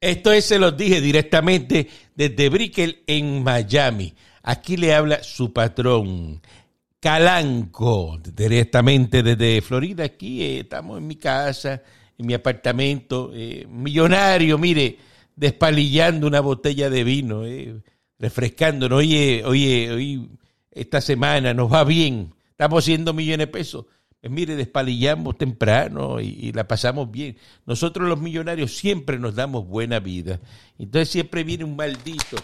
Esto es, se los dije directamente desde Brickell en Miami. Aquí le habla su patrón, Calanco, directamente desde Florida. Aquí eh, estamos en mi casa, en mi apartamento, eh, millonario, mire, despalillando una botella de vino, eh, refrescándonos. Oye, oye, hoy, esta semana nos va bien, estamos haciendo millones de pesos. Pues mire, despalillamos temprano y, la pasamos bien. Nosotros los millonarios siempre nos damos buena vida. Entonces siempre viene un maldito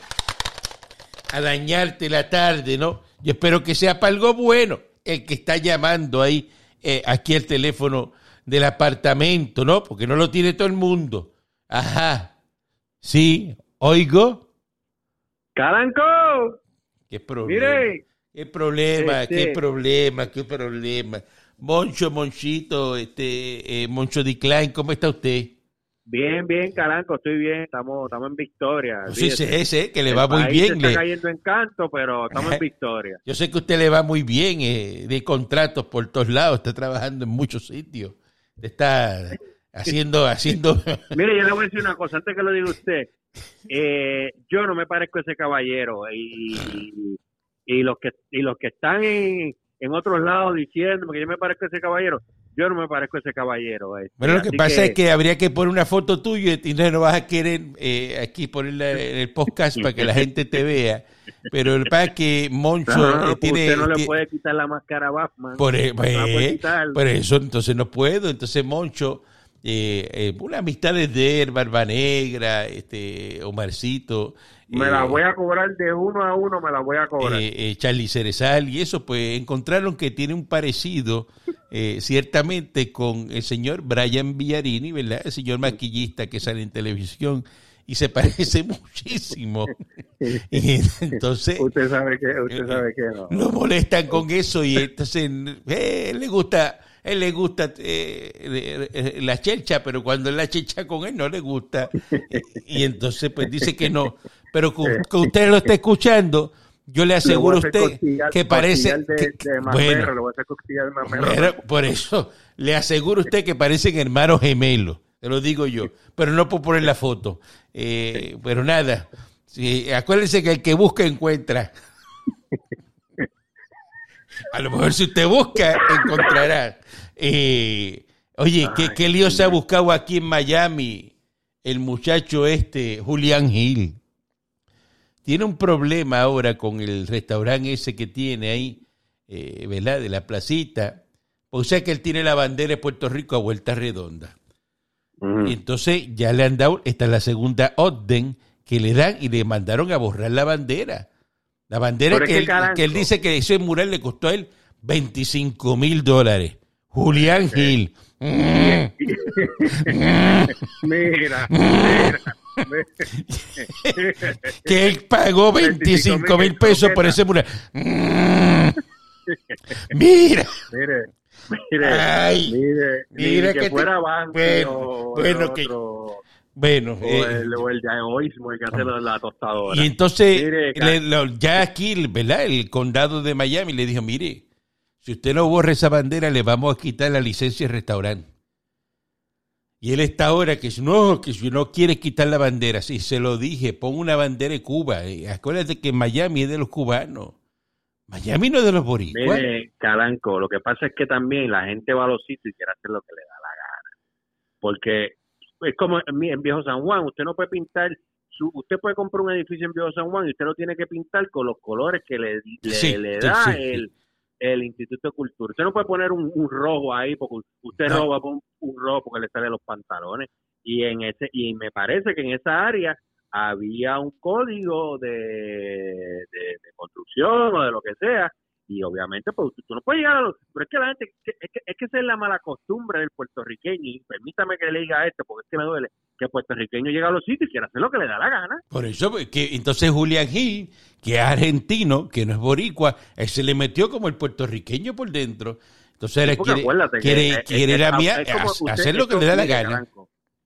a dañarte la tarde, ¿no? Yo espero que sea para algo bueno el que está llamando ahí, eh, aquí el teléfono del apartamento, ¿no? Porque no lo tiene todo el mundo. Ajá. Sí, oigo. Caranco. ¿Qué problema? Mire. ¿Qué problema? ¿Qué este problema? ¿Qué problema? Moncho, Monchito, este, eh, Moncho Decline, ¿cómo está usted? Bien, bien, Caranco, estoy bien, estamos, estamos en victoria. Sí, sí, ese, que le va muy bien. está cayendo en canto, pero estamos en victoria. Yo sé que usted le va muy bien eh, de contratos por todos lados, está trabajando en muchos sitios, está haciendo, haciendo... Mire, yo le voy a decir una cosa, antes que lo diga usted, eh, yo no me parezco a ese caballero y, y, los que y los que están en, en otros lados diciendo que yo me parezco a ese caballero. Yo no me parezco a ese caballero. Este. Bueno, lo que pasa es que habría que poner una foto tuya y no vas a querer eh, aquí ponerla en el podcast para que la gente te vea. Pero el pasa es que Moncho eh, tiene... Usted no le puede quitar la máscara a Batman. Por, e, pues, por, eso, entonces no puedo. Entonces Moncho, eh, eh una amistad de Barba Negra, este, Omarcito, me la eh, voy a cobrar de uno a uno, me la voy a cobrar. Eh, eh, Charlie Cerezal y eso, pues encontraron que tiene un parecido ciertamente con el señor Brian Villarini, ¿verdad? El señor maquillista que sale en televisión y se parece muchísimo. Y entonces. Usted sabe que, usted sabe que no. Lo molestan con eso y entonces le gusta él le gusta eh, la chelcha, pero cuando es la chelcha con él no le gusta. Y entonces pues dice que no. Pero que, usted lo está escuchando, yo le aseguro a usted que parece... bueno, por eso, le aseguro a usted que parecen hermanos gemelos, te lo digo yo. Pero no puedo poner la foto. Eh, pero nada, sí, acuérdense que el que busca encuentra. A lo mejor si usted busca, encontrará. Eh, oye, ¿qué, ¿qué, lío se ha buscado aquí en Miami el muchacho este, Julián Gil? Tiene un problema ahora con el restaurante ese que tiene ahí, eh, ¿verdad? De la placita. O sea que él tiene la bandera de Puerto Rico a vuelta redonda. Y entonces ya le han dado, esta es la segunda orden que le dan y le mandaron a borrar la bandera. La bandera que él, que él, dice que ese mural le costó a él 25 mil dólares. Julián Gil. mira, mira. que él pagó 25 mil pesos por ese mural. Mira. Mire, mire, Ay, mire, mire, que, fuera banco bueno, bueno, que, bueno, o, eh, el, o el de egoísmo, el que hace la tostadora. Y entonces, ya aquí, ¿verdad? El condado de Miami le dijo, mire, si usted no borra esa bandera, le vamos a quitar la licencia de restaurante. Y él está ahora que no, que si no quiere quitar la bandera, sí, se lo dije, pon una bandera de Cuba. Y acuérdate que Miami es de los cubanos. Miami no es de los boricuas. Mire, Calanco, lo que pasa es que también la gente va a los sitios y quiere hacer lo que le da la gana. Porque es como en, Viejo San Juan, usted no puede pintar, su, usted puede comprar un edificio en Viejo San Juan y usted lo tiene que pintar con los colores que le, le, da el, el Instituto de Cultura. Usted no puede poner un, rojo ahí porque usted no. roba un, un, rojo porque le sale los pantalones. Y en ese y me parece que en esa área había un código de, de construcción o de lo que sea y obviamente pues tú no puedes llegar a los pero es que la gente es que, es que esa es la mala costumbre del puertorriqueño y permítame que le diga esto porque es que me duele que el puertorriqueño llega a los sitios y quiere hacer lo que le da la gana por eso pues, que entonces Julián Gil que es argentino que no es boricua se le metió como el puertorriqueño por dentro entonces él quiere, quiere, ir a hacer lo que le da la gana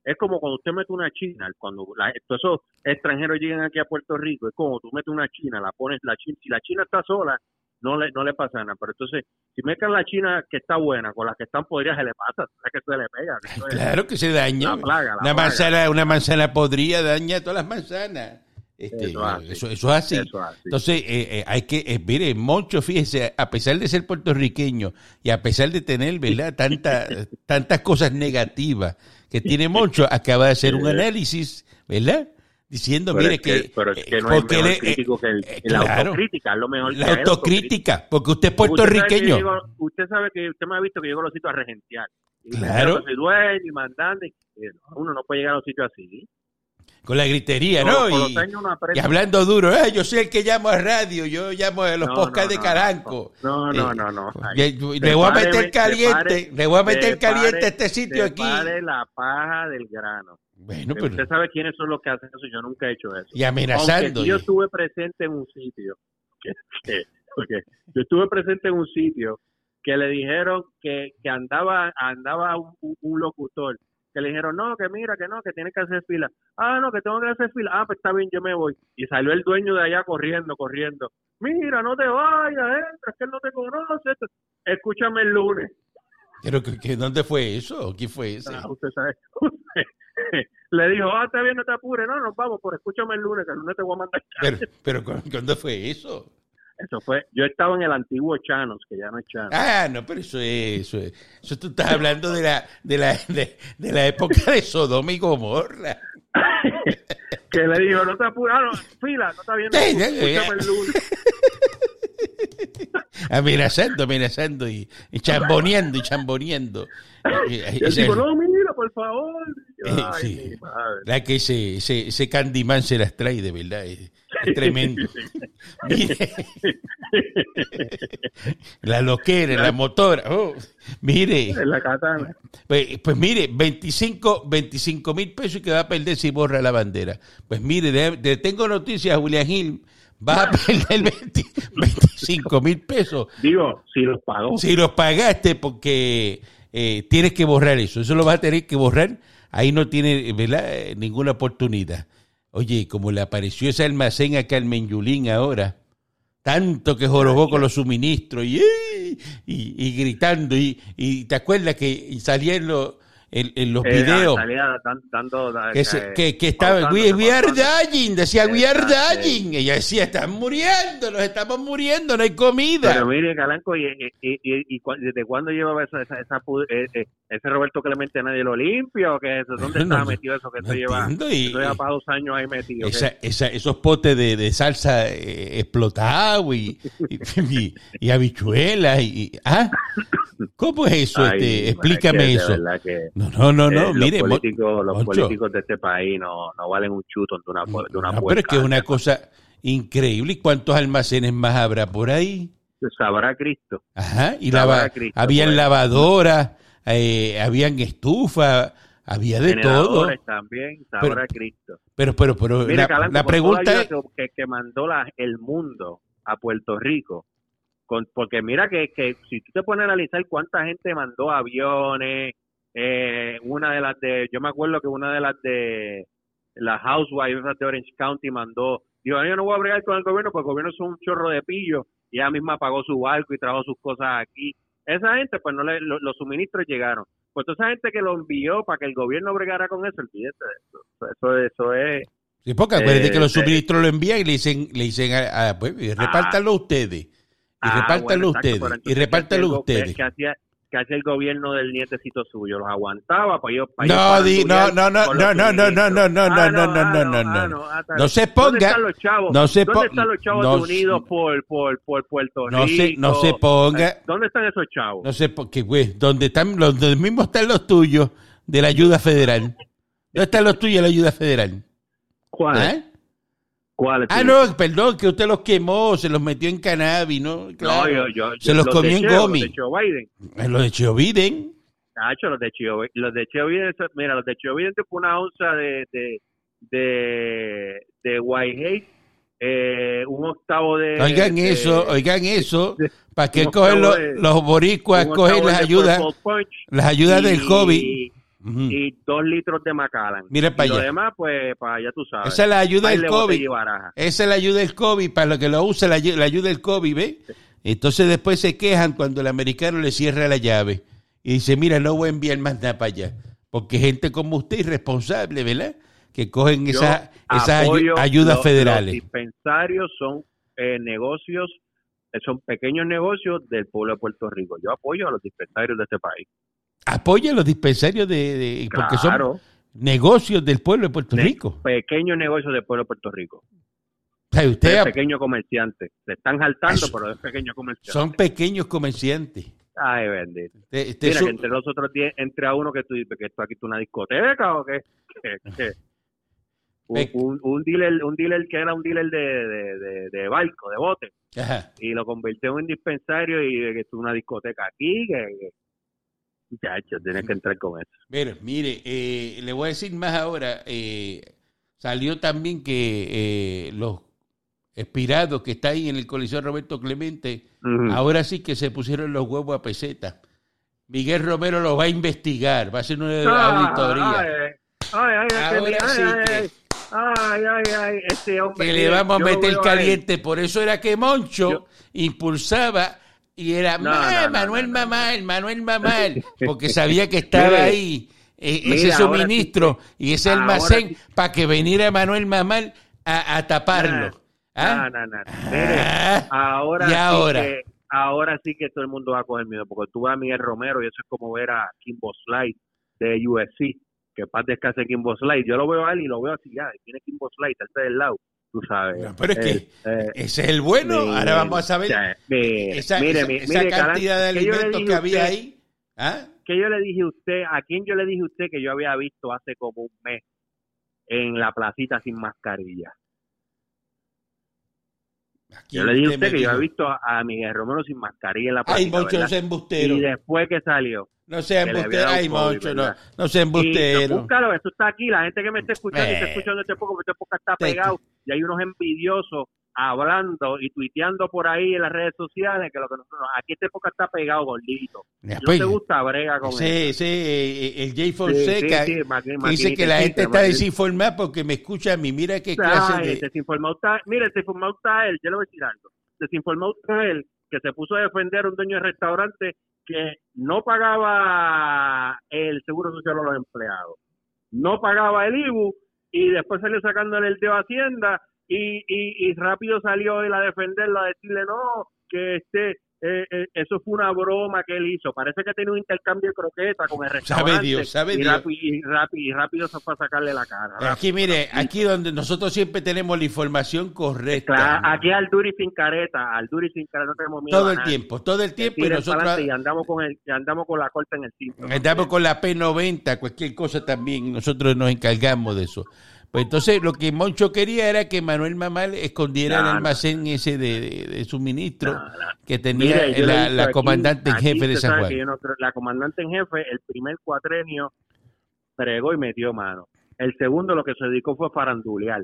es como cuando usted mete una china, cuando la, esos extranjeros llegan aquí a Puerto Rico, es como tú metes una china, la pones la china, si la china está sola, no le, no le pasa nada. Pero entonces, si mezclan la china que está buena con la que están podridas, se le pasa, que se le pega. Es Claro que se daña. una plaga, la una, plaga. manzana, una manzana podrida daña todas las manzanas. Este, Eso es así. eso, eso es así. Eso es así. Entonces, eh, eh, hay que, eh, mire, Moncho, fíjese, a pesar de ser puertorriqueño y a pesar de tener, ¿verdad?, Tanta, tantas cosas negativas que tiene Moncho, acaba de hacer un análisis, ¿verdad? Diciendo, Pero mire, es que, que. pero es que eh, no porque mejor le- eh, crítico que el, eh, la autocrítica, es lo mejor la autocrítica, porque usted es Usted sabe que puertorriqueño. yo digo- Usted sabe que usted me ha visto que llego a los sitios a regenciar. Y Claro. y mandante. y, eh, Uno no puede llegar a los sitios así. Con la gritería, ¿no? con Y, y hablando duro, "Ah, yo soy el que llamo a radio, yo llamo a los No, podcasts no, de no, Caranco. No, no, Eh, no, no. Ay, Le, voy a meter caliente, le voy a meter caliente a este sitio aquí. la paja del grano. Bueno, Pero pero usted sabe quiénes son los que hacen eso. Yo nunca he hecho eso. y amenazando. yo estuve presente en un sitio, que, que- porque yo estuve presente en un sitio que le dijeron que, que andaba andaba un locutor, que le dijeron, no, que mira, que no, que tiene que hacer fila. Ah, no, que tengo que hacer fila. Ah, pues está bien, yo me voy. Y salió el dueño de allá corriendo, corriendo. Mira, no te vayas, entra, es que él no te conoce. Escúchame el lunes. Pero que, que ¿dónde fue eso? ¿Quién fue ese? Ah, usted sabe. le dijo, ah, está bien, no te apures. No, nos vamos, pero escúchame el lunes, que el lunes te voy a mandar. Pero, pero ¿cu- ¿cuándo fue eso? Eso fue, yo estaba en el antiguo Chanos, que ya no es Chanos. Ah, no, pero eso es, eso es. Eso tú estás hablando de la, de la, de, de la época de Sodoma y Gomorra. que le dijo, no te apures, ah, no, fila, no está bien, no, Sí, escúchame el lunes. Amenazando, amenazando y, y chamboneando y chamboneando. Y- y- Y él ese- dijo, no, mira, por favor. Yo, Eh, Ay, sí. La que ese, ese, ese Candyman se las trae, de verdad. Es tremendo. Mire, la loquera, la motora. oh, mire, la katana. pues, pues mire, 25 mil pesos que va a perder si borra la bandera. Pues mire, le, le tengo noticias, Julián Gil. Va a perder 20 25 mil pesos Digo, si los pagó. si los pagaste porque eh, tienes que borrar eso. Eso lo vas a tener que borrar. Ahí no tiene ¿verdad? Eh, ninguna oportunidad. Oye, como le apareció ese almacén a Carmen Yulín ahora, tanto que jorobó con los suministros y, y, y gritando. Y, y te acuerdas que salía en, los en, en los Eh, videos salía que, se- eh, que, que estaba, we, we are dying, decía, we are dying. Ella decía, están muriendo, nos estamos muriendo, no hay comida. Pero mire, Calanco, ¿y, y, y, desde cuándo llevaba esa, esa, esa eh, eh, ese Roberto Clemente nadie lo limpia o qué es eso? ¿Dónde No, estaba no, metido eso que no eso lleva, y- eso lleva para dos años ahí metido? Esa- ¿qué? esa- esos potes de, de salsa eh, explotado y, y, habichuelas y, ah cómo es eso Ay, este es explícame que eso que, no no no no eh, mire los políticos, los Moncho. políticos de este país no, no valen un chuto de una, de una no, pero es que es una cosa increíble y cuántos almacenes más habrá por ahí Sabrá Cristo. ajá y lava- Cristo, habían pues. lavadoras eh, habían estufas había de todo también, sabrá Cristo. pero pero pero la, Calanco, pregunta es que, mandó la, el mundo a Puerto Rico, con, porque mira que, que si tú te pones a analizar cuánta gente mandó aviones, eh, una de las de, yo me acuerdo que una de las de la housewife esas de Orange County mandó, digo, yo no voy a bregar con el gobierno porque el gobierno es un chorro de pillo y ella misma pagó su barco y trajo sus cosas aquí. Esa gente, pues no le, lo- los suministros llegaron. Pues toda esa gente que lo envió para que el gobierno bregara con eso, olvídate de eso. Eso, eso es Sí, porque acuérdate Eh, que los eh, suministros lo envían y le dicen, le dicen a, a- pues, y repártanlo ustedes. Y Ah, repártanlo bueno, ustedes. Y repártanlo ¿qué hacía el go- ustedes. ¿Qué hacía, qué hacía el gobierno del nietecito suyo? ¿Los aguantaba? Para ellos, para ellos No, no, farandulear no, no, no, no, no, no, no, no, no, Ah, no, no, ah, no, no, ah, no. ah, está No bien. se ¿Dónde ponga, están los chavos? no se ¿Dónde están los chavos no unidos por, por, por Puerto No se- Rico? no se ponga- ¿Dónde están esos chavos? No sé por qué, güey, donde están, los, donde mismo están los tuyos de la ayuda federal. ¿Dónde están los tuyos de la ayuda federal? ¿Cuáles? ¿Ah? ¿Cuáles? Ah, no, perdón, que usted los quemó, se los metió en cannabis, ¿no? No, yo, yo, se yo- los de comió en gomi. Los de Joe Biden. Eh, Los de Chio Biden. Nacho, los de los Chio Biden, mira, los de Chio Biden te fue una onza de, de, de, de Whitehead, eh, un octavo de... Oigan de- eso, oigan eso, para que cogen los, los boricuas, cogen las ayudas, las ayudas del y- Y dos litros de Macallan. Mira pa' y lo allá. demás, pues, para allá tú sabes. Esa es la ayuda del COVID. Esa es la ayuda del COVID, para lo que lo usa la, la ayuda del COVID, ¿ve? Entonces después se quejan cuando el americano le cierra la llave y dice, mira, no voy a enviar más nada para allá. Porque gente como usted irresponsable, ¿verdad? Que cogen esas esas ayudas federales. Los dispensarios son eh, negocios, eh, son pequeños negocios del pueblo de Puerto Rico. Yo apoyo a los dispensarios de este país. Apoya los dispensarios de, porque son negocios del pueblo de Puerto Rico. Pequeños negocios del pueblo de Puerto Rico. O sea, usted es pequeño comerciante. Se están saltando, pero es pequeño comerciante. Son pequeños comerciantes. Ay, bendito. Mira, que entre nosotros entre a uno que tú dices que esto aquí es una discoteca o qué. Un, un, dealer, un dealer que era un dealer de, de, de, barco, de bote. Y lo convirtió en un dispensario y que es una discoteca aquí. Que, muchachos, tienes que entrar con eso. Mire, mire, eh, le voy a decir más ahora. Eh, salió también que eh, los expirados que está ahí en el Coliseo Roberto Clemente, ahora sí que se pusieron los huevos a peseta. Miguel Romero lo va a investigar, va a hacer una ah, auditoría. Ay, ay, ahora sí que, ay, ay, ay, este hombre. Que le vamos a meter caliente, por eso era que Moncho impulsaba y era Manuel Mamal, Manuel Mamal, porque sabía que estaba ahí eh, ese suministro y ese almacén para que viniera Manuel Mamal a, a taparlo. ¿Ah? Ah, ahora, ahora? Sí que, ahora sí que todo el mundo va a coger miedo, porque tú vas a Miguel Romero y eso es como ver a Kimbo Slide de UFC, que paz descanse Kimbo Slide. Yo lo veo a él y lo veo así, ya, tiene Kimbo Slide, está del lado, tú sabes. pero es que eh, ese es el bueno, ahora vamos a saber esa, cantidad de alimentos que había ahí. ¿Ah? Que yo le dije a usted, a quién yo le dije a usted que yo había visto hace como un mes en la placita sin mascarilla yo le dije a usted que yo había visto a, Miguel Romero sin mascarilla en la Ay, Moncho, no sea embustero. Y después que salió. No sea embustero. Ay, Moncho, no, no sea embustero. búscalo, esto está aquí. La gente que me está escuchando y está eh. escuchando este poco, este poco está pegado. Y hay unos envidiosos hablando y tuiteando por ahí en las redes sociales que lo que nosotros aquí esta época está pegado gordito. no pues, te gusta brega con sí, Sí, eh, el Jay Fonseca dice que la gente está desinformada porque me escucha a mí. Mira qué clase de... Desinformado está, mira, desinformado está él, yo le voy a decir algo. Desinformado está él que se puso a defender a un dueño de restaurante que no pagaba el seguro social a los empleados, no pagaba el IBU y después salió sacándole el de Hacienda y, y, y rápido salió él a defenderlo, a decirle no, que este eh, eh, eso fue una broma que él hizo. Parece que tiene un intercambio de croqueta con el restaurante. Sabe Dios, sabe y Dios. Rápido, y, rápido, se fue a sacarle la cara. Aquí, mire, aquí donde nosotros siempre tenemos la información correcta. Claro, aquí al Duri sin careta, al Duri sin careta no tenemos miedo. Todo el tiempo, todo el tiempo. Y nosotros y andamos con el, andamos con la corta en el cinto. Andamos con la P90, cualquier cosa también. Nosotros nos encargamos de eso. Pues entonces lo que Moncho quería era que Manuel Mamal escondiera el almacén ese de, suministro que tenía la, comandante en jefe de San Juan. la comandante en jefe, el primer cuatrenio, pregó y metió mano. El segundo lo que se dedicó fue a farandulear.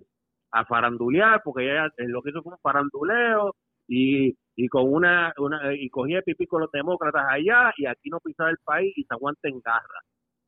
A farandulear, porque ella eh, lo que hizo fue un faranduleo y, y con una, una y cogía pipí con los demócratas allá y aquí no pisaba el país y se aguanta en garra.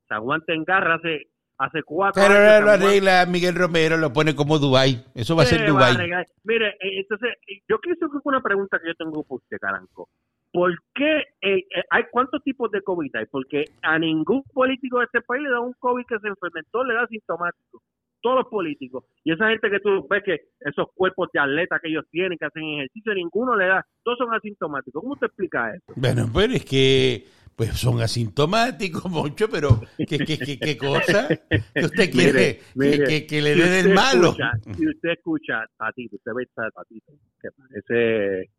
Se aguanta en garra hace hace cuatro Pero años. Pero lo arregla Miguel Romero, lo pone como Dubai. Eso va a ser Dubai. Mire, eh, entonces, yo quiero hacer una pregunta que yo tengo por usted, Caranco. ¿Por qué eh, eh, hay cuántos tipos de COVID hay? Porque a ningún político de este país le da un COVID que se enfermentó, le da sintomático. Todos los políticos. Y esa gente que tú ves que esos cuerpos de atleta que ellos tienen, que hacen ejercicio, ninguno le da. Todos son asintomáticos. ¿Cómo te explica eso? Bueno, pues es que pues son asintomáticos mucho, pero ¿qué, qué, qué, qué cosa? que usted quiere que, que, le dé del malo? si usted escucha Tatito, usted ve a Tatito, que parece,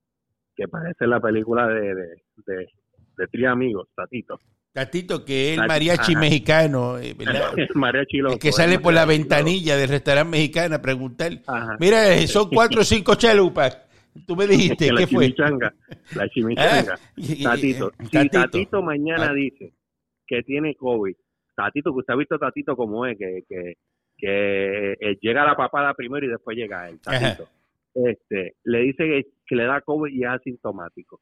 que parece la película de, de, de, de Tres Amigos, Tatito. Tatito, que es el mariachi mexicano, eh, ¿verdad? mariachi loco, el que sale por la ventanilla del restaurante mexicano a preguntar, mira, son cuatro o cinco chalupas Tú me dijiste, ¿qué fue? la chimichanga. Tatito, si Tatito mañana dice que tiene COVID, Tatito, que usted ha visto Tatito como es, que, que, que eh, llega la papada primero y después llega él, Tatito. Este, le dice que, le da COVID y es asintomático.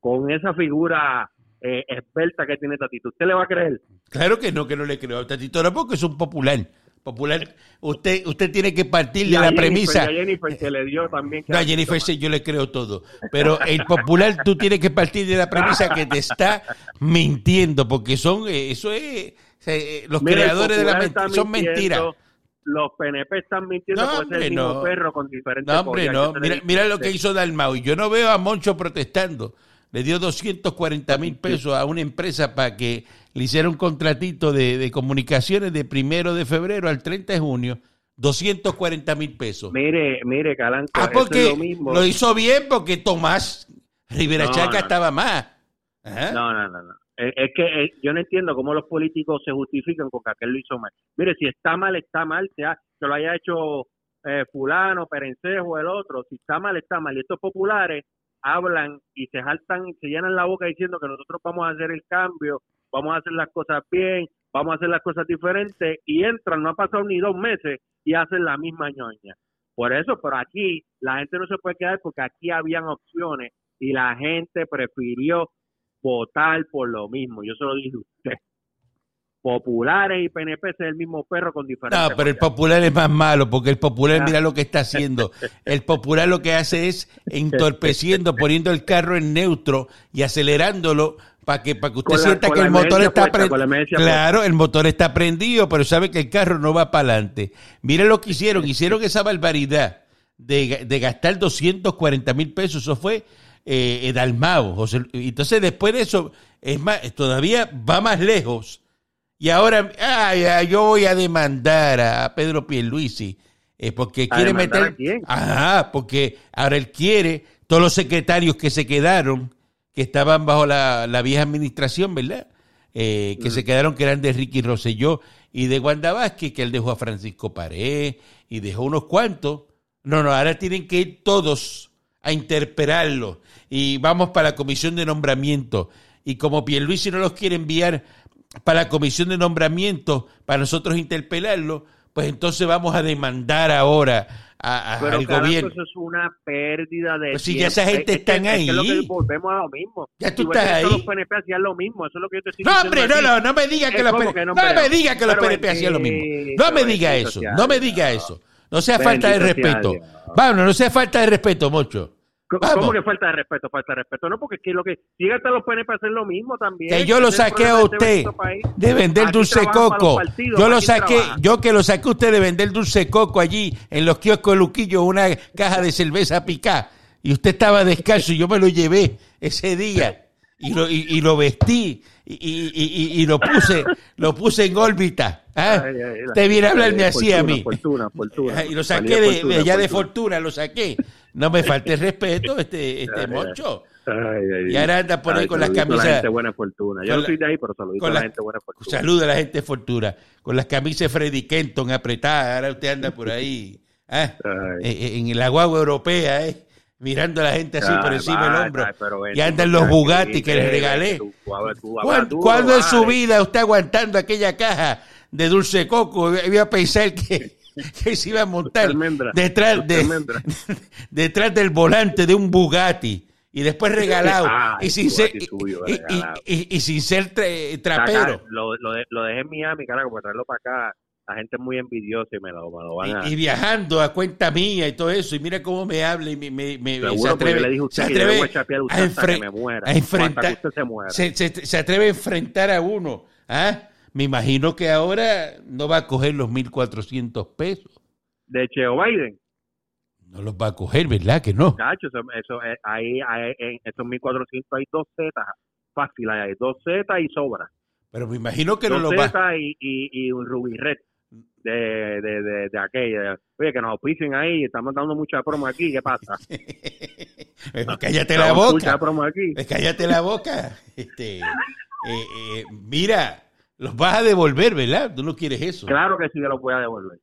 Con esa figura eh, experta que tiene Tatito, ¿usted le va a creer? Claro que no, que no le creo. Tatito tampoco es un popular. Popular, usted usted tiene que partir de la premisa. a Jennifer que le dio también. No, a Jennifer sí, yo le creo todo. Pero el popular, tú tienes que partir de la premisa que te está mintiendo, porque son, eh, eso es, eh, los Mira, creadores de la mentira, son mentiras. Los PNP están mintiendo No, hombre, el mismo no. perro con diferentes No, hombre, no. Mira, se mira lo que hizo Dalmau. Y yo no veo a Moncho protestando. Le dio 240 mil pesos a una empresa para que le hiciera un contratito de, de comunicaciones de primero de febrero al 30 de junio. 240 mil pesos. Mire, mire, Calanco, Ah, eso porque es lo mismo. lo hizo bien porque Tomás Rivera No, Chaca no. estaba más. Ajá. No, no, no, no. Es es que eh, yo no entiendo cómo los políticos se justifican con que aquel lo hizo mal. Mire, si está mal, está mal, sea que lo haya hecho eh, fulano, perencejo, el otro. Si está mal, está mal. Y estos populares hablan y se jaltan, se llenan la boca diciendo que nosotros vamos a hacer el cambio, vamos a hacer las cosas bien, vamos a hacer las cosas diferentes y entran, no ha pasado ni dos meses y hacen la misma ñoña. Por eso, pero aquí la gente no se puede quedar porque aquí habían opciones y la gente prefirió votar por lo mismo. Yo se lo dije a usted. Populares y PNP es el mismo perro con diferentes. No, pero el popular es más malo, porque el popular, Ah. mira lo que está haciendo. El popular lo que hace es entorpeciendo, poniendo el carro en neutro y acelerándolo para que, para que usted la- sienta que el motor está prendido. Claro, el motor está prendido, pero sabe que el carro no va para adelante. Mira lo que hicieron, hicieron esa barbaridad de, de gastar 240 mil pesos, eso fue eh, eh, Dalmao. Entonces después de eso, es más, todavía va más lejos. Y ahora, ay, ay, yo voy a demandar a Pedro Pierluisi eh, porque ¿A quiere meter... a quién? Ajá, porque ahora él quiere, todos los secretarios que se quedaron, que estaban bajo la, la vieja administración, ¿verdad? Eh, que se quedaron, que eran de Ricky Rosselló y de Wanda Vázquez, que él dejó a Francisco Pared y dejó unos cuantos. No, no, ahora tienen que ir todos a interpelarlo y vamos para la comisión de nombramiento. Y como Pierluisi no los quiere enviar para la comisión de nombramiento para nosotros interpelarlo, pues entonces vamos a demandar ahora a- a- Pero al gobierno. eso es una pérdida de Pues si tiempo. ya esa gente Es- es que- están es que lo que ahí. volvemos a lo mismo. Ya tú estás ahí. Los PNP hacían lo mismo, eso es lo que yo te estoy No, diciendo. hombre, no, no, no me diga que los ¿cómo PNP, que no, me diga que los PNP hacían lo mismo. No me diga eso, no me diga eso. No sea falta de respeto. Vámonos, no sea falta de respeto, Mocho. ¿Cómo Vamos. cómo que falta de respeto? Falta de respeto. No, porque aquí lo que. Sigue hasta los PNP a hacer lo mismo también. Que yo lo es saqué a usted de vender dulce coco. partidos, Yo ¿para lo saqué, trabaja? yo que lo saqué a usted de vender dulce coco allí en los kioscos de Luquillo, una caja de cerveza picá. Y usted estaba descalzo y yo me lo llevé ese día y lo, y, y lo vestí y, y- y- lo puse lo puse en órbita. ¿ah? Ay, ay, ay, Usted viene a hablarme así a fortuna, mí. Fortuna, fortuna. Y lo saqué de, allá de fortuna, lo saqué. No me falte el respeto, este, este. Moncho. Ay, ay, Y ahora anda por ahí ay, con las a camisas- La gente buena fortuna. Yo no soy de ahí, pero saludito a la la- gente buena fortuna. Saluda a la gente Fortuna. Con las camisas Freddy Kenton apretadas. Ahora usted anda por ahí. ¿ah? Eh, eh, en la guagua europea, ¿eh? mirando a la gente así por encima del hombro. pero y andan los Bugatti que les regalé. tú, tú hablas- tú hablas ¿Cuán- duro, ¿Cuándo en su vida usted aguantando aquella caja de dulce coco iba a pensar que, que se iba a montar detrás, de, detrás del volante de un Bugatti? Y después regalado. Ah, y, sin ser, suyo, y- y- regalado. y- y sin ser trapero. lo, lo, de- lo dejé en Miami, carajo, para traerlo para acá. La gente es muy envidiosa y me lo, me lo van a... Y, y viajando a cuenta mía y todo eso, y mira cómo me habla y me, me, me- se atreve, le dije se usted le atreve a usted a, hasta que enfre- me muera. a enfrentar, se se, se- se atreve a enfrentar a uno. ¿ah? Me imagino que ahora no va a coger los 1.400 pesos. De Cheo Biden, No los va a coger, ¿verdad? Que no. Cacho, eso, eso, eh, ahí, ahí, en esos 1400 hay dos Z, fácil, hay dos Z y sobra. Pero me imagino que no los va Z y, y, y un Red de, de, de, de aquella. Oye, que nos auspicien ahí, estamos dando mucha promo aquí, ¿qué pasa? Pero cállate la boca. Mucha promo aquí. Pues cállate la boca. Este, eh, eh, mira, los vas a devolver, ¿verdad? Tú no quieres eso. Claro que sí que lo voy a devolver.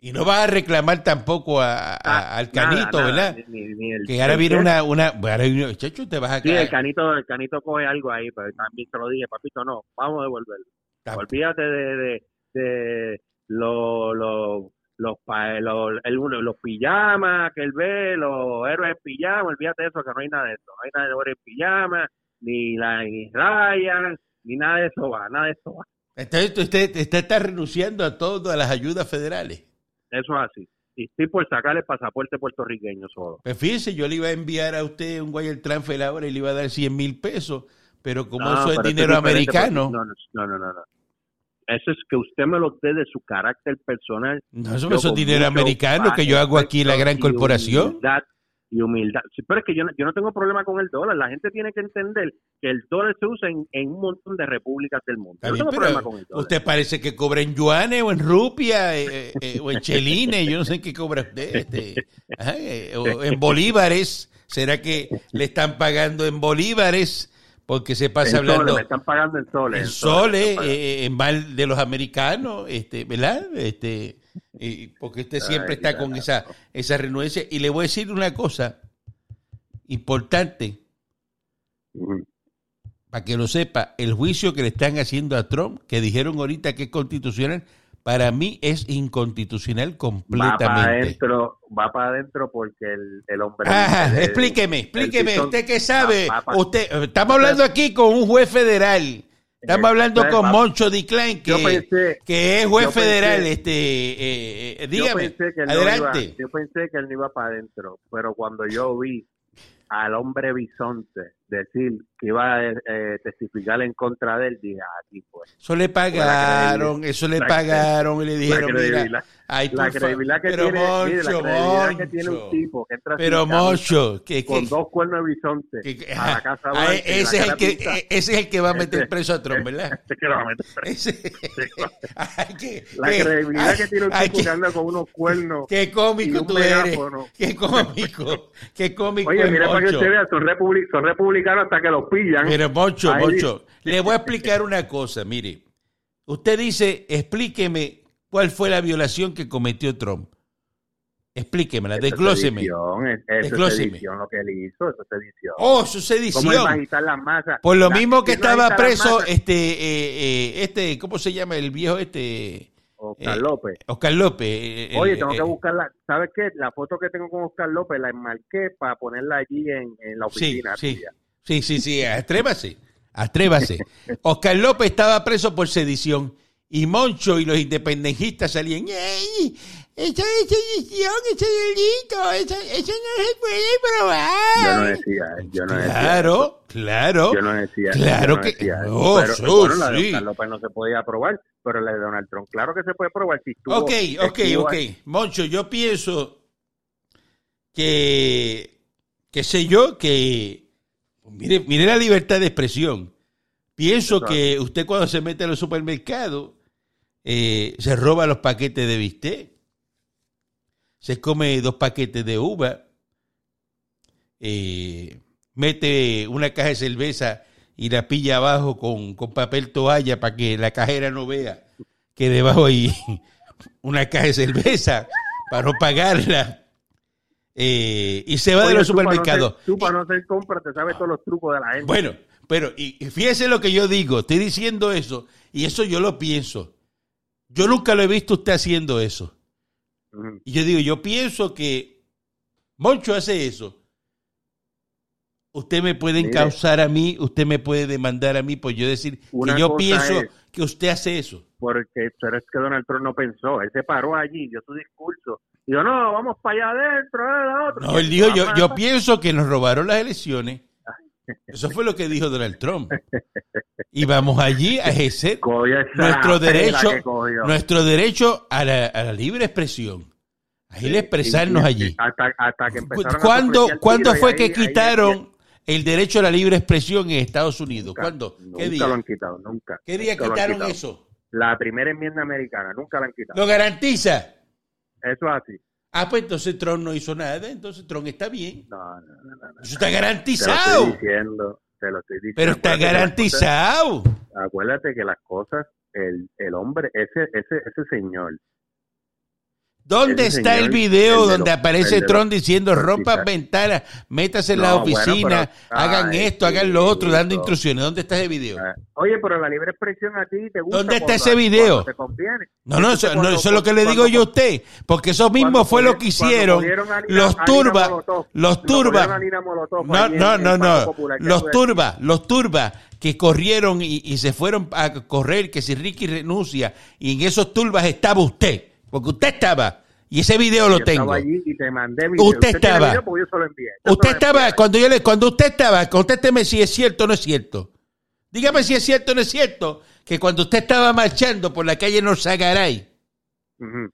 Y no vas a reclamar tampoco a, a- Ah, al canito, nada, ¿verdad? ni- ni- ni el- Que ahora viene una, una, chacho, te vas a Sí, el caer. canito, el canito coge algo ahí, pero también te lo dije, papito, no, vamos a devolverlo. Olvídate de, de, de los los los, pa- los, el- los pijamas que él ve, los héroes en pijama, olvídate de eso, que no hay nada de eso. No hay nada de héroes en pijama, ni la ni Ryan, ni nada de eso va, nada de eso va. Entonces usted, usted está renunciando a todas las ayudas federales. Eso es así. Y estoy por sacar el pasaporte puertorriqueño solo. Pues fíjese, yo le iba a enviar a usted un wire transfer ahora y le iba a dar 100 mil pesos, pero como No, eso es dinero es americano, porque- No, no, no, no, no. Eso es que usted me lo dé de su carácter personal. no, eso, es dinero americano que yo hago aquí en la gran corporación. Y humildad. Pero es que yo no, yo no tengo problema con el dólar. La gente tiene que entender que el dólar se usa en, en un montón de repúblicas del mundo. Está Yo no bien, tengo pero problema con el dólar. usted parece que cobra en yuanes o en rupia eh, eh, o en chelines, yo no sé qué cobra usted, este, eh, o en bolívares. ¿Será que le están pagando en bolívares? Porque se En pasa soles, hablando me están pagando en soles. en en soles eh, en mal de los americanos, este, ¿verdad? Este, y porque usted siempre Ay, está con esa, esa renuencia. Y le voy a decir una cosa importante, para que lo sepa, el juicio que le están haciendo a Trump, que dijeron ahorita que es constitucional, para mí es inconstitucional Va para completamente. adentro, va para adentro porque el, el hombre. Ajá, el- explíqueme, explíqueme, el usted que sabe, va usted, estamos hablando aquí con un juez federal, estamos hablando Eh, con Moncho Decline, que, Yo pensé, que es juez yo pensé- federal, este, eh, eh, yo dígame, pensé que no adelante. iba- yo pensé que él no iba para adentro, pero cuando yo vi al hombre bisonte decir que iba a eh, testificar en contra de él, dije, "Ah, aquí pues. Eso le pagaron, eso le la- pagaron y le dijeron, la mira, credibilidad, ay, la credibilidad que pero tiene, mire, la Moncho, credibilidad que tiene Moncho, un tipo que entra pero Moncho, que, con que- dos cuernos de bisonte que- a la casa ah, blanca y ese, es el que, ese es el que va a meter preso a Trump, ¿verdad? Este que lo va a meter preso. Ese- hay que- La credibilidad hay- que tiene un hay tipo que- anda con unos cuernos. Qué cómico tú eres. megáfono. Qué cómico. Qué cómico. Oye, mira para que Moncho. usted vea, son, republi- republicanos hasta que los pillan. Mire, Moncho, Ahí Moncho, le voy a explicar una cosa. Mire, usted dice, explíqueme cuál fue la violación que cometió Trump. Explíquemela, Eso es desglóseme. es- Eso es Desglóseme. lo que él hizo, eso es edición. Oh, su ¿Cómo él va a sedición. agitar las masas? Por lo La- mismo que ¿quién no estaba preso este, eh, eh, este, ¿cómo se llama? El viejo este, Oscar eh, López. Oscar López. eh, Oye, tengo eh, que buscarla. ¿Sabes qué? La foto que tengo con Oscar López la enmarqué para ponerla allí en, en la Sí, oficina. sí, tuya. Sí, sí, sí, atrévase, atrévase. Oscar López estaba preso por sedición y Moncho y los independentistas salían, ¡Ey! Eso es sedición, eso es delito, eso, eso no se puede probar. Yo no decía, yo no decía. claro, claro. Yo no decía. Claro no que- decía no, pero, sí, bueno, la de sí. Oscar López no se podía aprobar, pero la de Donald Trump, claro que se puede probar. Si estuvo, Ok, ok, estuvo ok. Moncho, yo pienso que, qué sé yo, que, mire, mire la libertad de expresión. Pienso que usted cuando se mete a los supermercados eh, se roba los paquetes de bistec, se come dos paquetes de uva, eh, mete una caja de cerveza y la pilla abajo con, con papel toalla para que la cajera no vea que debajo hay una caja de cerveza para no pagarla. Eh, y se va Oye, de los no supermercados. ser- Tú para no hacer compra te sabes todos los trucos de la gente. Bueno, pero y, y fíjese lo que yo digo, estoy diciendo eso y eso yo lo pienso. Yo nunca lo he visto usted haciendo eso. Y yo digo, yo pienso que Moncho hace eso. Usted me puede encauzar a mí, usted me puede demandar a mí por yo decir Una que yo pienso es- que usted hace eso. Porque, pero es que Donald Trump no pensó. Él se paró allí, dio su discurso. No, vamos para allá adentro, eh, la otra. No, él dijo, yo, yo pienso que nos robaron las elecciones. Eso fue lo que dijo Donald Trump. Y vamos allí a ejercer nuestro derecho, nuestro derecho a la, a la libre expresión. A ir a expresarnos allí. Hasta, hasta que empezaron a ¿Cuándo, sopletear ¿cuándo tiro y fue ahí- que ahí- quitaron el derecho a la libre expresión en Estados Unidos? Nunca, ¿Cuándo? Nunca ¿Qué lo día? han quitado, nunca. ¿Qué día Nunca lo quitaron quitado. eso? La primera enmienda americana, nunca la han quitado. ¿Lo garantiza? Eso es así. Ah, pues entonces Trump no hizo nada, entonces Trump está bien. No, no, no. Eso está Te lo garantizado. estoy diciendo, te lo estoy diciendo. Pero está Acuérdate que las cosas- garantizado. acuérdate que las cosas, el, el hombre, ese, ese, ese señor, ¿Dónde Ese está el video el donde los- aparece Trump diciendo rompan ventanas, métase en No, la bueno, oficina, pero- hagan ay, esto, hagan lo otro, dando instrucciones? ¿Dónde está ese video? Ah, Oye, pero la libre expresión a ti te gusta. ¿Dónde está cuando- ese video? te. No, no, eso, no, eso es lo que le digo cuando- yo a usted, porque eso mismo fue lo que hicieron Nina- los a Nina turba, Molotov, los cuando turba, cogieron a Nina Molotov no, no, no, no, Popular, ¿qué los tú decías? turba, los turba que corrieron y, y se fueron a correr, que si Ricky renuncia, y en esos turbas estaba usted, porque usted estaba, y ese video lo Yo tengo. Estaba allí y te mandé video. Usted estaba. video porque yo se lo envié. Yo Usted estaba, envié. cuando yo le, cuando usted estaba, contésteme si es cierto o no es cierto. Dígame si es cierto o no es cierto que cuando usted estaba marchando por la calle Norzagaray, Ujú.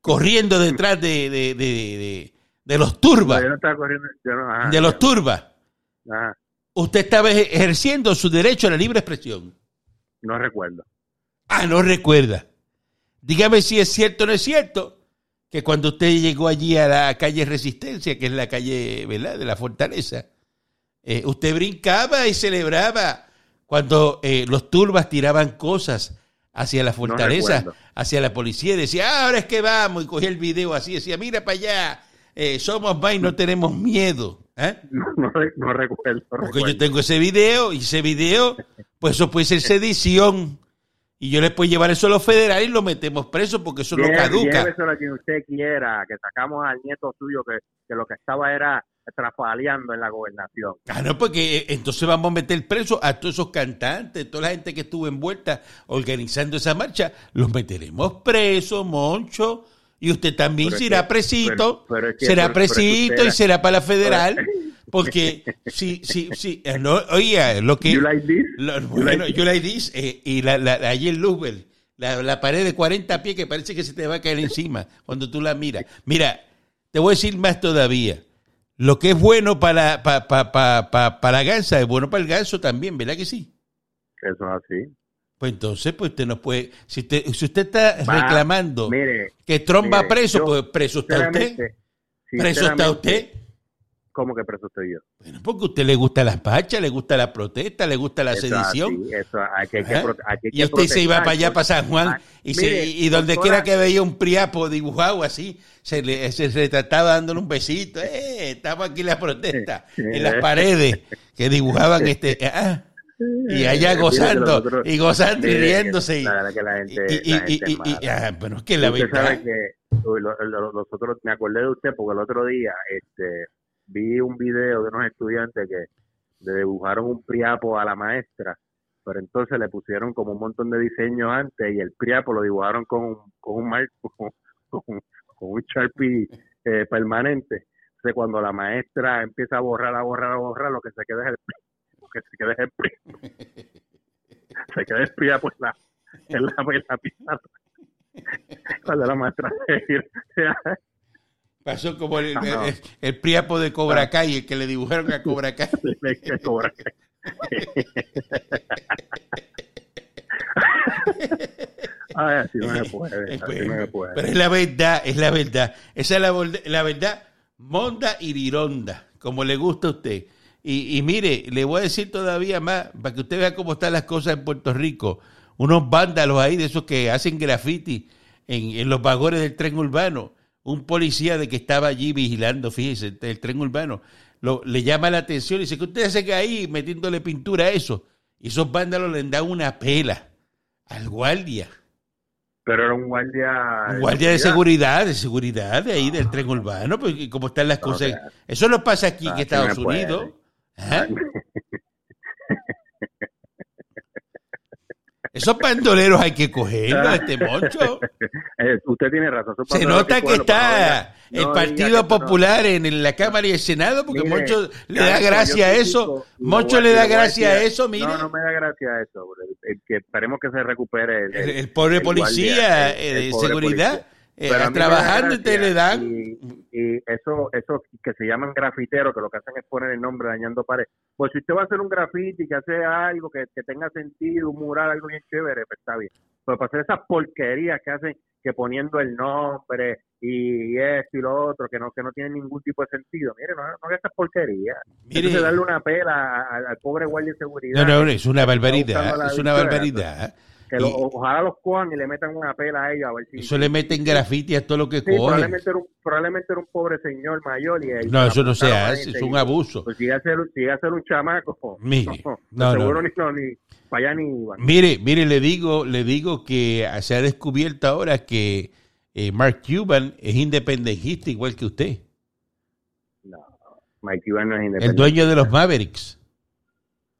corriendo detrás de, de, de, de- de los No, turbas, yo no estaba corriendo. yo no- ajá, de los turbas, ajá, usted estaba ej- ejerciendo su derecho a la libre expresión. no recuerdo. Ah, no recuerda. Dígame si es cierto o no es cierto que cuando usted llegó allí a la calle Resistencia, que es la calle ¿verdad? de la Fortaleza, eh, usted brincaba y celebraba cuando eh, los turbas tiraban cosas hacia la fortaleza, hacia la policía, y decía, "Ah, ahora es que vamos, y cogía el video así, decía, mira para allá, eh, somos más y no tenemos miedo. ¿eh? No, no, re- no recuerdo. Porque recuerdo. yo tengo ese video y ese video, pues eso puede ser sedición. Y yo le puedo llevar eso a los federales y lo metemos preso porque eso no caduca. Lléveselo a quien usted quiera, que sacamos al nieto suyo que, que lo que estaba era trafaleando en la gobernación. Ah, no, porque eh, entonces vamos a meter preso a todos esos cantantes, toda la gente que estuvo envuelta organizando esa marcha, los meteremos presos, Moncho. Y usted también Pero es será que- presito, pero- pero es que- será que presito y será para la federal. Porque si, si, si, eh, no, oiga, lo que... You like this? Lo- You bueno, like yo la dis, eh, y la, la, allí en Lubel, la, la pared de 40 pies que parece que se te va a caer encima cuando tú la miras. Mira, te voy a decir más todavía. Lo que es bueno para, para, para, para, para, para la gansa es bueno para el ganso también, ¿verdad que sí? Eso es así. Pues entonces, pues usted no puede. Si usted, si usted está reclamando Mire, que Trump va preso, yo, pues preso está usted. Preso está usted. ¿Cómo que preso estoy yo? Bueno, porque a usted le gusta las marchas, le gusta la protesta, le gusta la Eso sedición. eso, aquí hay que Ajá. prote- aquí hay Y usted se iba para allá, para San Juan, Ah, y, se- mire, y donde quiera que veía un priapo dibujado así, se le se retrataba dándole un besito. ¡Eh! Estamos aquí en la protesta, en las paredes que dibujaban este. ah, y allá gozando, nosotros- y gozando y riéndose. y- es y- ah, es que la usted verdad. sabe que lo- lo- me acordé de usted porque el otro día este, vi un video de unos estudiantes que le dibujaron un priapo a la maestra, pero entonces le pusieron como un montón de diseños antes y el priapo lo dibujaron con, con un marco, con, con un sharpie eh, permanente. Entonces cuando la maestra empieza a borrar, a borrar, a borrar, lo que se queda es el lo que se queda es el pri- se queda el priapo en la, en la, en la cuando la maestra Pasó como el, Ajá. el- el priapo de Cobra Kai, el que le dibujaron a Cobra Kai. Ay, así no se puede, así no se puede. Pero es la verdad, es la verdad. Esa es la, la verdad, monda y rironda, como le gusta a usted. Y, y mire, le voy a decir todavía más, para que usted vea cómo están las cosas en Puerto Rico. Unos vándalos ahí de esos que hacen graffiti en, en los vagones del tren urbano. Un policía de que estaba allí vigilando, fíjese, el tren urbano, lo, le llama la atención y dice que usted hace ahí metiéndole pintura a eso. Y esos vándalos le dan una pela al guardia. Pero era un guardia. Un guardia de seguridad, de seguridad de ahí del tren urbano, pues y cómo están las cosas. Eso no pasa aquí en Así Estados. Unidos. ¿Ah? Esos bandoleros hay que cogerlos, este moncho. Eh, usted tiene razón. Se nota que no está el no Partido eso no- Popular en la Cámara y el Senado, porque Mire, Moncho le da gracia a eso. Moncho voy le da gracia a eso, mire. No, no me da gracia eso. el- el que esperemos que se recupere el, pobre policía guardia, eh, de pobre seguridad, policía. Eh, a trabajando y te le dan. Y, y eso, eso que se llaman grafiteros, que lo que hacen es poner el nombre dañando pared. Pues si usted va a hacer un grafiti, que hace algo que, que tenga sentido, un mural, algo bien chévere, pues está bien. Pero para hacer esas porquerías que hacen, que poniendo el nombre y esto y lo otro, que no que no tienen ningún tipo de sentido. Mire, no, no esas porquerías. Mire. Darle una pela al pobre guardia de seguridad. No, no, es una barbaridad, es una barbaridad. Que lo- ojalá los cojan y le metan una pela a ellos a ver si... Eso le meten grafiti a todo lo que Sí, probablemente era, un, probablemente era un pobre señor mayor y No, eso no se hace, es un abuso. Pues si a ser, si a ser un chamaco, Mire, no, no, seguro no. ni, no, ni para allá ni. Mire, mire, le digo, le digo que se ha descubierto ahora que eh, Mark Cuban es independentista igual que usted, No, Mike Cuban no es el independiente. dueño de los Mavericks.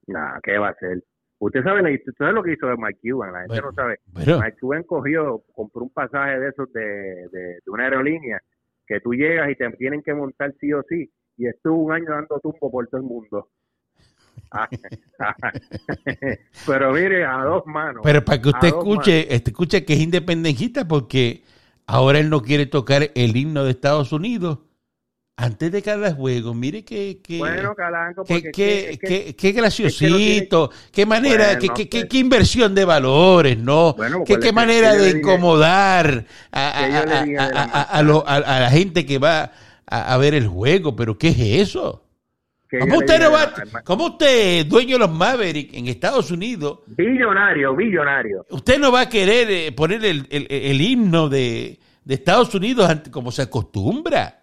No, ¿qué va a hacer? Usted sabe, usted sabe lo que hizo Mike Cuban, la gente Bueno. no sabe. Bueno, Mike Cuban cogió, compró un pasaje de esos de, de, de una aerolínea que tú llegas y te tienen que montar sí o sí y estuvo un año dando tumbo por todo el mundo. Pero mire, a dos manos. pero para que usted escuche, este, escuche que es independentista porque ahora él no quiere tocar el himno de Estados Unidos antes de cada juego. Mire que, que Bueno, Calanco, porque que- graciosito, qué manera, Bueno, qué, pues. inversión de valores, ¿no? Bueno, qué, pues, qué manera de incomodar a, la gente que va a, a ver el juego, pero ¿qué es eso? que ¿Cómo usted, no va, ¿Cómo usted, dueño de los Mavericks en Estados Unidos, Billonario, billonario. usted no va a querer eh, poner el, el- el himno de, de Estados Unidos como se acostumbra,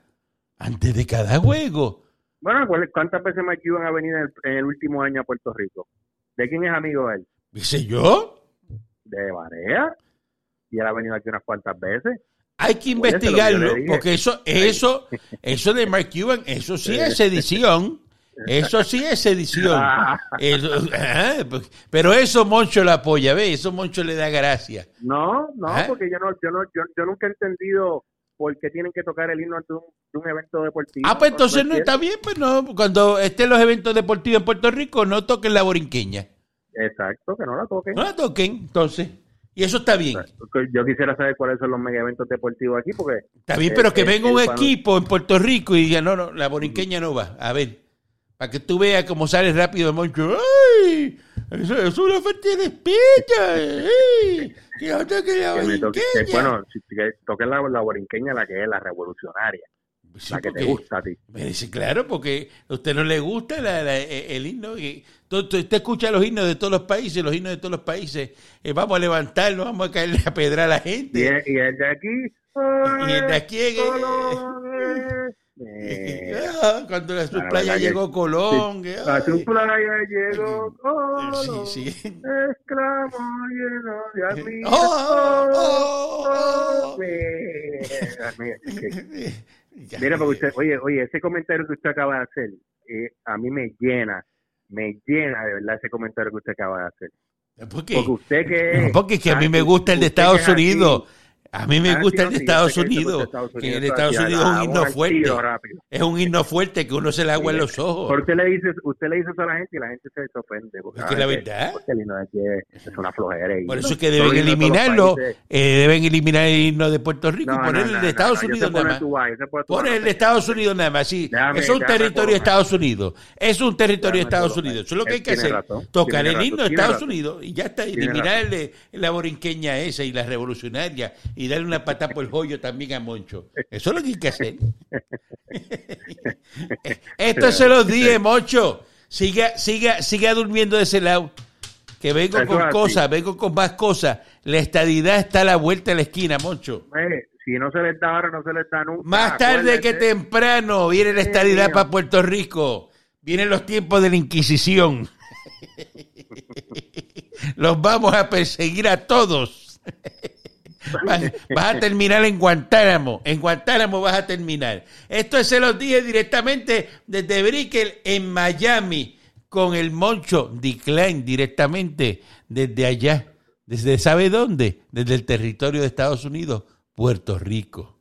antes de cada juego? Bueno, ¿cuál- ¿cuántas veces Mike Cuban ha venido en el, en el último año a Puerto Rico? ¿De quién es amigo él? Dice yo, De Barea. Y él ha venido aquí unas cuantas veces. Hay que investigarlo, porque eso, eso, eso de Mark Cuban, eso sí es edición. Eso sí es edición. Eso- ajá, pues, pero eso Moncho lo apoya, ¿ve? Eso Moncho le da gracia. No, no, ¿Ah? porque yo no, yo no, yo, yo nunca he entendido por qué tienen que tocar el himno ante un, de un evento deportivo. Ah, pues entonces no está bien, pues no. Cuando estén los eventos deportivos en Puerto Rico, no toquen la borinqueña. Exacto, que no la toquen. No la toquen, entonces. Y eso está bien. Yo quisiera saber cuáles son los mega eventos deportivos aquí, porque Está bien, pero que eh, venga un equipo en Puerto Rico y diga, no, no, la borinqueña no va. A ver, para que tú veas cómo sale rápido de Moncho. ¡Ay! Eso, eso es una falta de respeto. Que toque la que toque- que, bueno, que la, la borinqueña, la que es la revolucionaria, Sí, la que te gusta a ti. Me dice, claro, porque a usted no le gusta la- la- el himno. Usted escucha los himnos de todos los países, los himnos de todos los países. eh, vamos a levantarnos, vamos a caerle a pedra a la Y gente. el, y el de aquí. Y el de aquí, eh, eh, Ah, Cuando la playa verdad que- llegó Colón. que, A su ay. playa llegó Colón, Sí, sí. exclamó lleno de amigos. Oh, oh, oh. Mira, mira, que- Mira, porque usted, oye, oye, ese comentario que usted acaba de hacer, eh, a mí me llena, me llena de verdad ese comentario que usted acaba de hacer. ¿Por qué? Porque usted que... Porque es que a mí me gusta el de Estados aquí, Unidos. A mí me Ah, gusta el de Estados Unidos. Que el de Unidos, Estados Unidos es un himno fuerte. Es un himno fuerte que uno se le agua en los ojos. Porque le dice, usted le dice eso a la gente y la gente se ofende. Porque, Es que ah, la verdad. Porque el himno de aquí es, una flojera. Por eso es que deben eliminarlo. eh, deben eliminar el himno de Puerto Rico y poner el de Estados Unidos nada más. poner el de Estados Unidos nada más, sí. Es un territorio de. Estados Unidos. Es un territorio de Estados. Unidos. Eso es lo que hay que hacer. Tocar el himno de Estados. Unidos y ya está. Eliminar la borinqueña esa y la revolucionaria y darle una patada por el joyo también a Moncho. Eso es lo que hay que hacer. Esto se los dije, Moncho. Siga, siga, siga durmiendo de ese lado. Que vengo Eso con cosas, vengo con más cosas. La estadidad está a la vuelta de la esquina, Moncho. Eh, si no se les da ahora, no se les da nunca. Más tarde que temprano viene la estadidad para Puerto Rico. Vienen los tiempos de la Inquisición. Los vamos a perseguir a todos. Vas, a terminar en Guantánamo. En Guantánamo vas a terminar. Esto se los dije directamente desde Brickell en Miami con el Moncho Decline directamente desde allá. ¿Desde sabe dónde? Desde el territorio de Estados Unidos, Puerto Rico.